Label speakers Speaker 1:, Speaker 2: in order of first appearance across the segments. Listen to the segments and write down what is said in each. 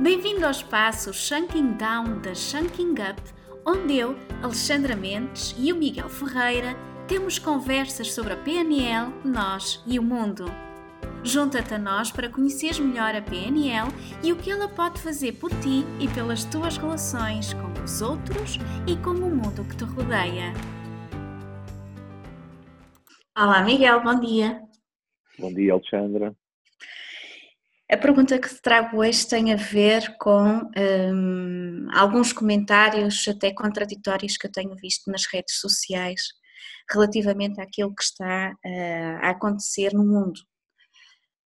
Speaker 1: Bem-vindo ao espaço Shunking Down da Shunking Up, onde eu, Alexandra Mendes e o Miguel Ferreira temos conversas sobre a PNL, nós e o mundo. Junta-te a nós para conheceres melhor a PNL e o que ela pode fazer por ti e pelas tuas relações com os outros e com o mundo que te rodeia. Olá, Miguel, bom dia.
Speaker 2: Bom dia, Alexandra.
Speaker 1: A pergunta que te trago hoje tem a ver com um, alguns comentários até contraditórios que eu tenho visto nas redes sociais relativamente àquilo que está uh, a acontecer no mundo.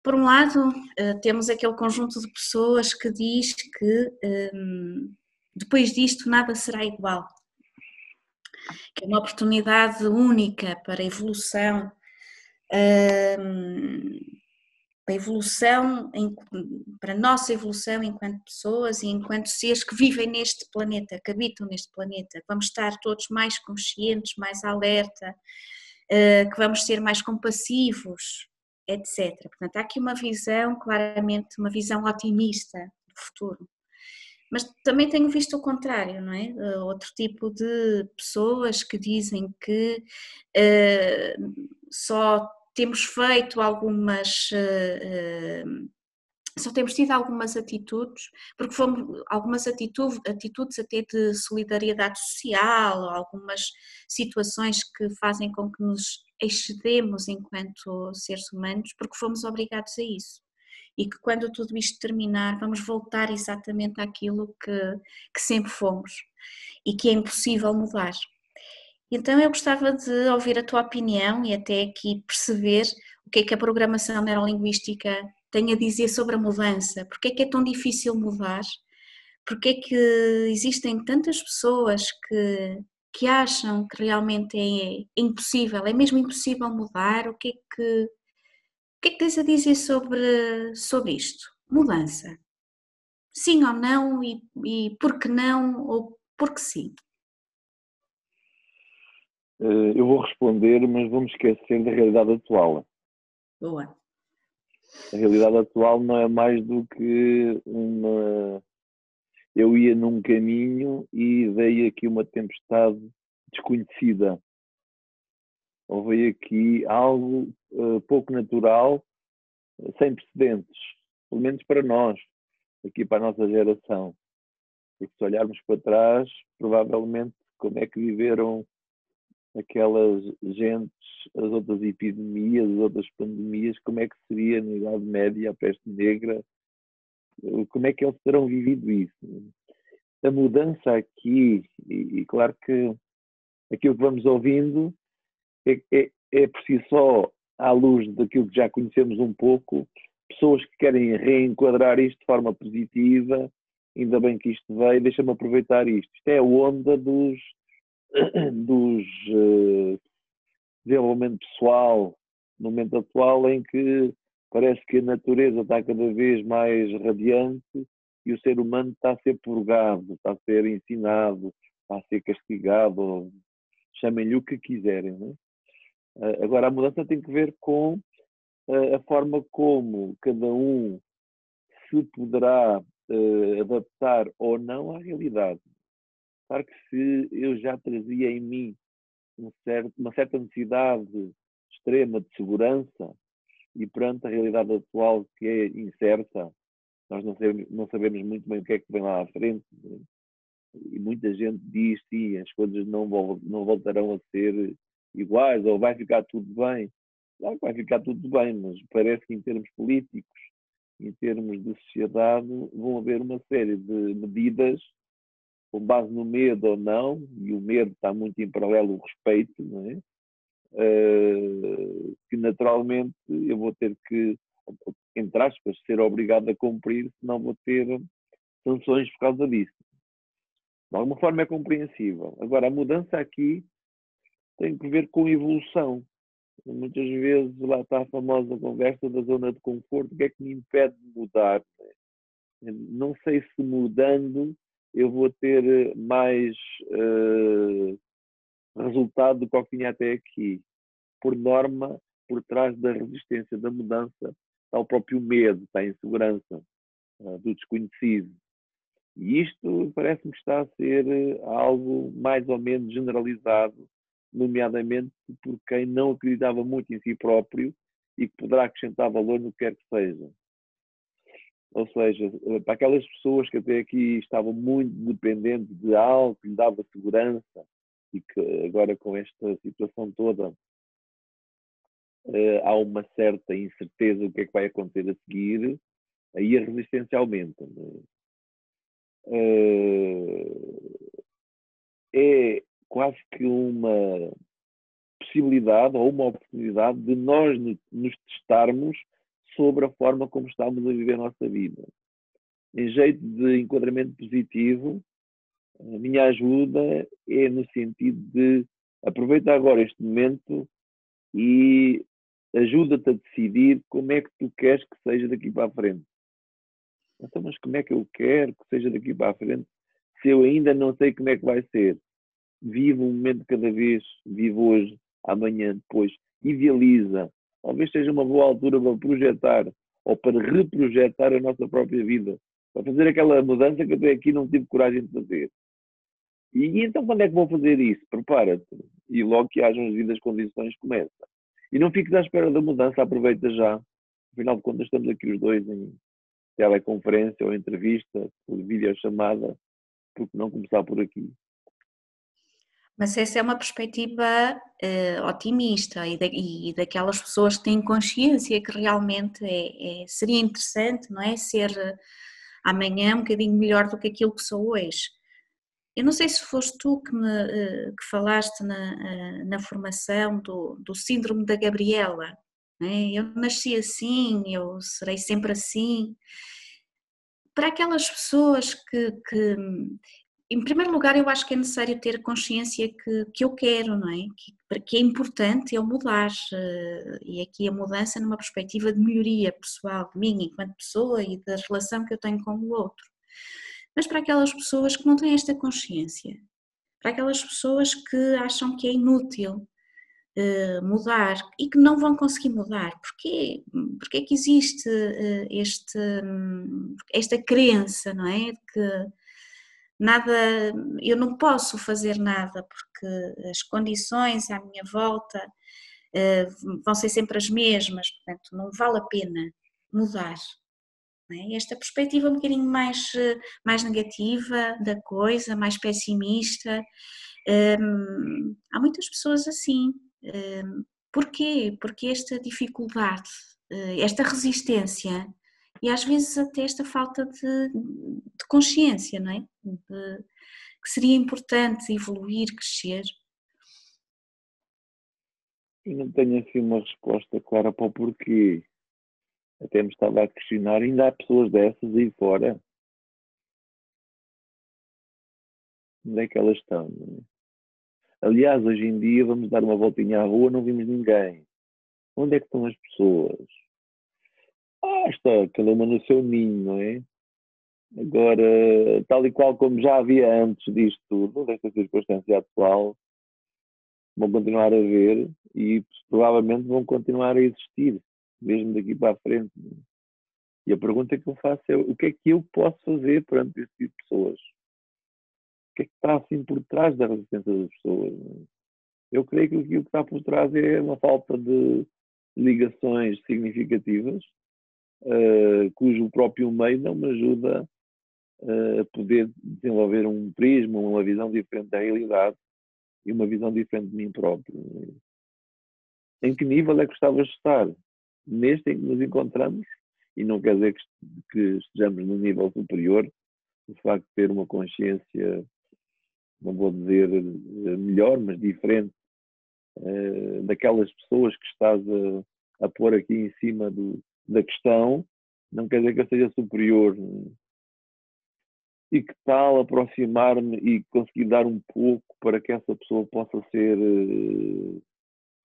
Speaker 1: Por um lado, uh, temos aquele conjunto de pessoas que diz que um, depois disto nada será igual, que é uma oportunidade única para evolução. Um, para a evolução, para a nossa evolução enquanto pessoas e enquanto seres que vivem neste planeta, que habitam neste planeta. Vamos estar todos mais conscientes, mais alerta, eh, que vamos ser mais compassivos, etc. Portanto, há aqui uma visão, claramente, uma visão otimista do futuro. Mas também tenho visto o contrário, não é? Eh, outro tipo de pessoas que dizem que uh, só temos feito algumas. Uh, só temos tido algumas atitudes, porque fomos algumas atitudes, atitudes até de solidariedade social, algumas situações que fazem com que nos excedemos enquanto seres humanos, porque fomos obrigados a isso. E que quando tudo isto terminar, vamos voltar exatamente àquilo que, que sempre fomos e que é impossível mudar. Então eu gostava de ouvir a tua opinião e até aqui perceber o que é que a programação neurolinguística tem a dizer sobre a mudança, porque é que é tão difícil mudar, porque é que existem tantas pessoas que, que acham que realmente é, impossível, é mesmo impossível mudar, o que é que, o que, é que tens a dizer sobre, sobre isto? Mudança. Sim ou não e, e por que não ou por que sim?
Speaker 2: Eh, eu vou responder, mas vamos esquecer da realidade atual.
Speaker 1: Boa.
Speaker 2: A realidade atual não é mais do que uma. Eu ia num caminho e veio aqui uma tempestade desconhecida. Ou veio aqui algo uh, pouco natural, sem precedentes, pelo menos para nós, aqui para a nossa geração. Porque se olharmos para trás, provavelmente como é que viveram aquelas gentes, as outras epidemias, as outras pandemias, como é que seria na Idade Média a peste negra, como é que eles terão vivido isso. A mudança aqui, e, e claro que aquilo que vamos ouvindo é, é, é por si só, à luz daquilo que já conhecemos um pouco, pessoas que querem reenquadrar isto de forma positiva, ainda bem que isto veio, deixa-me aproveitar isto. Isto é a onda dos dos uh, desenvolvimento pessoal no momento atual em que parece que a natureza está cada vez mais radiante e o ser humano está a ser purgado, está a ser ensinado, está a ser castigado, chamem-lhe o que quiserem. É? Agora, a mudança tem que ver com a forma como cada um se poderá adaptar ou não à realidade. Claro que se eu já trazia em mim um certo, uma certa necessidade extrema de segurança e perante a realidade atual que é incerta, nós não sabemos, não sabemos muito bem o que é que vem lá à frente. Né? E muita gente diz que as coisas não, não voltarão a ser iguais ou vai ficar tudo bem. Claro que vai ficar tudo bem, mas parece que em termos políticos, em termos de sociedade, vão haver uma série de medidas com base no medo ou não, e o medo está muito em paralelo ao respeito, não é? Uh, que naturalmente eu vou ter que, entre aspas, ser obrigado a cumprir, senão vou ter sanções por causa disso. De alguma forma é compreensível. Agora, a mudança aqui tem que ver com evolução. Muitas vezes lá está a famosa conversa da zona de conforto, o que é que me impede de mudar? Não sei se mudando eu vou ter eh, mais uh, resultado do que que tinha até aqui. Por norma, por trás da resistência da mudança está o próprio medo, está a insegurança. uh, do desconhecido. E isto parece-me está a ser algo mais ou menos generalizado, nomeadamente por quem não acreditava muito em si próprio e que poderá acrescentar valor no que quer que seja. Ou seja, para aquelas pessoas que até aqui estavam muito dependentes de algo que lhe dava segurança e que agora com esta situação toda eh, há uma certa incerteza do que é que vai acontecer a seguir, aí a resistência aumenta. É? é quase que uma possibilidade ou uma oportunidade de nós nos testarmos sobre a forma como estamos a viver a nossa vida. Em jeito de enquadramento positivo, a minha ajuda é no sentido de aproveita agora este momento e ajuda-te a decidir como é que tu queres que seja daqui para a frente. Então, mas como é que eu quero que seja daqui para a frente se eu ainda não sei como é que vai ser? Vive um momento cada vez, vive hoje, amanhã, depois. Idealiza, talvez seja uma boa altura para projetar ou para reprojetar a nossa própria vida, para fazer aquela mudança que até aqui não tive coragem de fazer. E então quando é que vou fazer isso? Prepara-te. E logo que hajam as vidas condições, começa. E não fiques à espera da mudança, aproveita já. Afinal de contas, estamos aqui os dois em teleconferência ou entrevista, por videochamada, porque não começar por aqui?
Speaker 1: Mas essa é uma perspectiva uh, otimista e, e, daquelas pessoas que têm consciência que realmente é, é, seria interessante, não é? Ser uh, amanhã um bocadinho melhor do que aquilo que sou hoje. Eu não sei se foste tu que, me, uh, que falaste na, na formação do, do síndrome da Gabriela. É? Eu nasci assim, eu serei sempre assim. Para aquelas pessoas que, que em primeiro lugar, eu acho que é necessário ter consciência que, que eu quero, não é? Que, que é importante eu mudar. Eh, e aqui a mudança numa perspectiva de melhoria pessoal de mim enquanto pessoa e da relação que eu tenho com o outro. Mas para aquelas pessoas que não têm esta consciência, para aquelas pessoas que acham que é inútil uh, mudar e que não vão conseguir mudar, porquê? Porque é que existe uh, este, um, esta crença, não é? De que nada, eu não posso fazer nada porque as condições à minha volta uh, vão ser sempre as mesmas, portanto não vale a pena mudar. É? Esta perspectiva um bocadinho mais, eh, mais negativa da coisa, mais pessimista, ehm, há muitas pessoas assim. Ehm, porquê? Porque esta dificuldade, eh, esta resistência e às vezes até esta falta de, de consciência, não é? De, que seria importante evoluir, crescer.
Speaker 2: Eu não tenho assim uma resposta clara para o porquê. Até me estava a questionar, ainda há pessoas dessas aí fora. Onde é que elas estão? É? Aliás, hoje em dia vamos dar uma voltinha à rua, não vimos ninguém. Onde é que estão as pessoas? Ah, está, cada uma no seu ninho, não é? Agora, tal e qual como já havia antes disto tudo, desta circunstância atual, vão continuar a ver e provavelmente vão continuar a existir, mesmo daqui para a frente. E a pergunta que eu faço é o que é que eu posso fazer perante esse tipo de pessoas? O que é que está assim por trás da resistência das pessoas? Eu creio que o que está por trás é uma falta de ligações significativas uh, cujo próprio meio não me ajuda uh, a poder desenvolver um prisma, uma visão diferente da realidade e uma visão diferente de mim próprio. Em que nível é que gostavas de estar? Neste em que nos encontramos, e não quer dizer que, estejamos num nível superior, o facto de ter uma consciência, não vou dizer eh, melhor, mas diferente daquelas pessoas que estás a, a pôr aqui em cima do, da questão, não quer dizer que eu seja superior. E que tal aproximar-me e conseguir dar um pouco para que essa pessoa possa ser uh,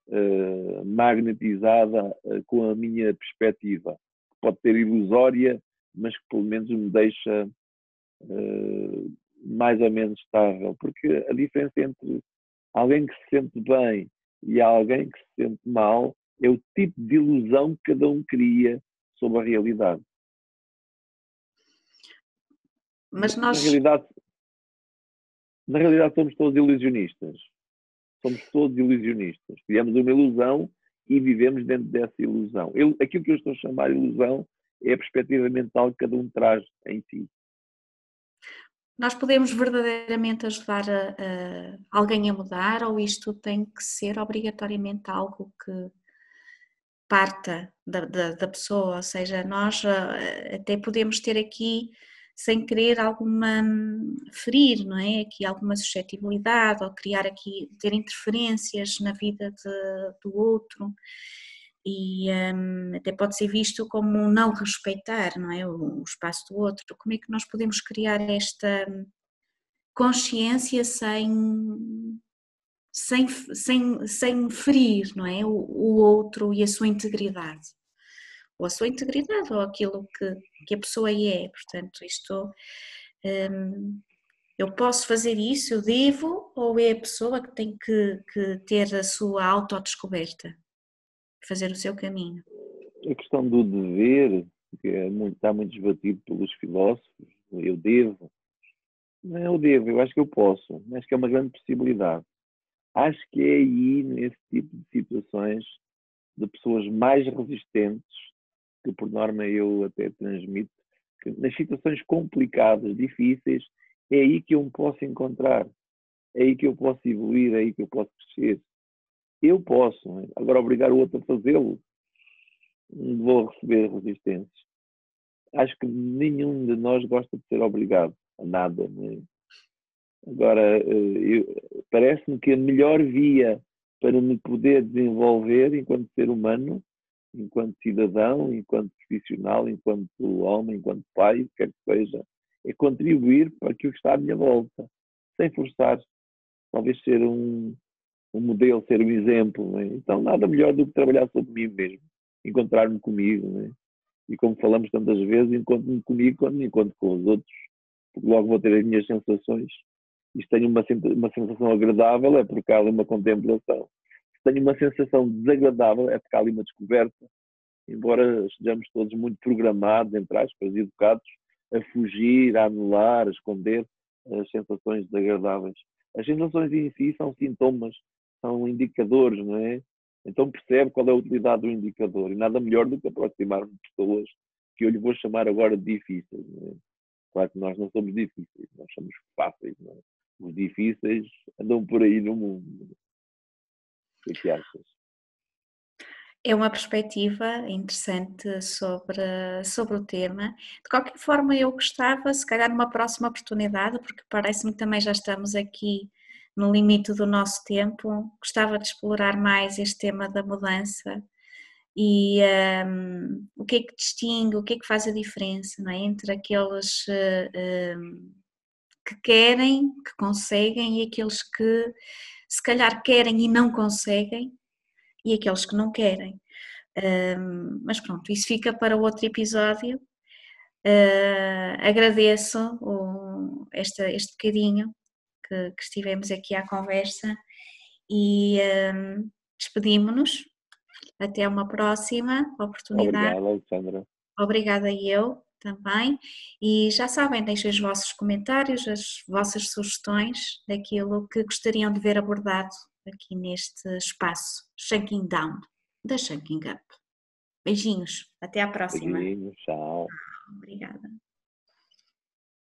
Speaker 2: uh, magnetizada uh, com a minha perspectiva. Que pode ser ilusória, mas que pelo menos me deixa mais ou menos estável. Porque a diferença entre alguém que se sente bem e alguém que se sente mal é o tipo de ilusão que cada um cria sobre a realidade.
Speaker 1: Mas nós.
Speaker 2: Na realidade, na realidade somos todos ilusionistas. Somos todos ilusionistas. Criamos uma ilusão e vivemos dentro dessa ilusão. Eu, aquilo que eu estou a chamar de ilusão é a perspectiva mental que cada um traz em si.
Speaker 1: Nós podemos verdadeiramente ajudar a, a alguém a mudar ou isto tem que ser obrigatoriamente algo que parta da, da, da pessoa? Ou seja, nós eh, até podemos ter aqui sem querer alguma hum, ferir, não é? Aqui alguma suscetibilidade ou criar aqui, ter interferências na vida de, do outro e um, até pode ser visto como não respeitar, não é? O, o, espaço do outro. Como é que nós podemos criar esta consciência sem sem, sem, sem ferir, não é? O, o outro e a sua integridade ou a sua integridade, ou aquilo que, que a pessoa é. Portanto, isto hum, eu posso fazer isso, eu devo, ou é a pessoa que tem que, que ter a sua autodescoberta, fazer o seu caminho?
Speaker 2: A questão do dever, que é muito, está muito debatido pelos filósofos, eu devo. Não é eu devo, eu acho que eu posso, acho que é uma grande possibilidade. Acho que é aí, nesse tipo de situações, de pessoas mais resistentes que por norma eu até transmito, que nas situações complicadas, difíceis, é aí que eu me posso encontrar, é aí que eu posso evoluir, é aí que eu posso crescer. Eu posso, é? agora obrigar o outro a fazê-lo, vou receber resistências. Acho que nenhum de nós gosta de ser obrigado a nada. É? Agora, eh, parece-me que a melhor via para me poder desenvolver enquanto ser humano enquanto cidadão, enquanto profissional, enquanto homem, enquanto pai, o que quer que seja, é contribuir para aquilo que está à minha volta, sem forçar, talvez ser um, um modelo, ser um exemplo. É? Então, nada melhor do que trabalhar sobre mim mesmo, encontrar-me comigo. É? E como falamos tantas vezes, encontro-me comigo quando me encontro com os outros, porque logo vou ter as minhas sensações. Se tenho uma, uma sensação agradável, é porque há ali uma contemplação tenho uma sensação desagradável, é porque há ali uma descoberta, embora estejamos todos muito programados, entre aspas, educados, a fugir, a anular, a esconder as sensações desagradáveis. As sensações em si são sintomas, são indicadores, não é? Então percebe qual é a utilidade do indicador e nada melhor do que aproximar-me de pessoas que eu lhe vou chamar agora de difíceis. É? Claro que nós não somos difíceis, nós somos fáceis. É? Os difíceis andam por aí no mundo. O que achas?
Speaker 1: É uma perspectiva interessante sobre, sobre o tema. De qualquer forma, eu gostava, se calhar numa próxima oportunidade, porque parece-me que também já estamos aqui no limite do nosso tempo, gostava de explorar mais este tema da mudança e um, o que é que distingue, o que é que faz a diferença é? entre aqueles um, que querem, que conseguem e aqueles que se calhar querem e não conseguem, e aqueles que não querem. Um, mas pronto, isso fica para outro episódio. Uh, agradeço o, esta, este bocadinho que, que, estivemos aqui à conversa e um, despedimos-nos. Até uma próxima oportunidade.
Speaker 2: Obrigada, Alexandra.
Speaker 1: Obrigada eu também. E já sabem, deixem os vossos comentários, as vossas sugestões daquilo que gostariam de ver abordado aqui neste espaço Shanking Down, da Shanking Up. Beijinhos, até à próxima.
Speaker 2: Beijinhos, tchau.
Speaker 1: Obrigada.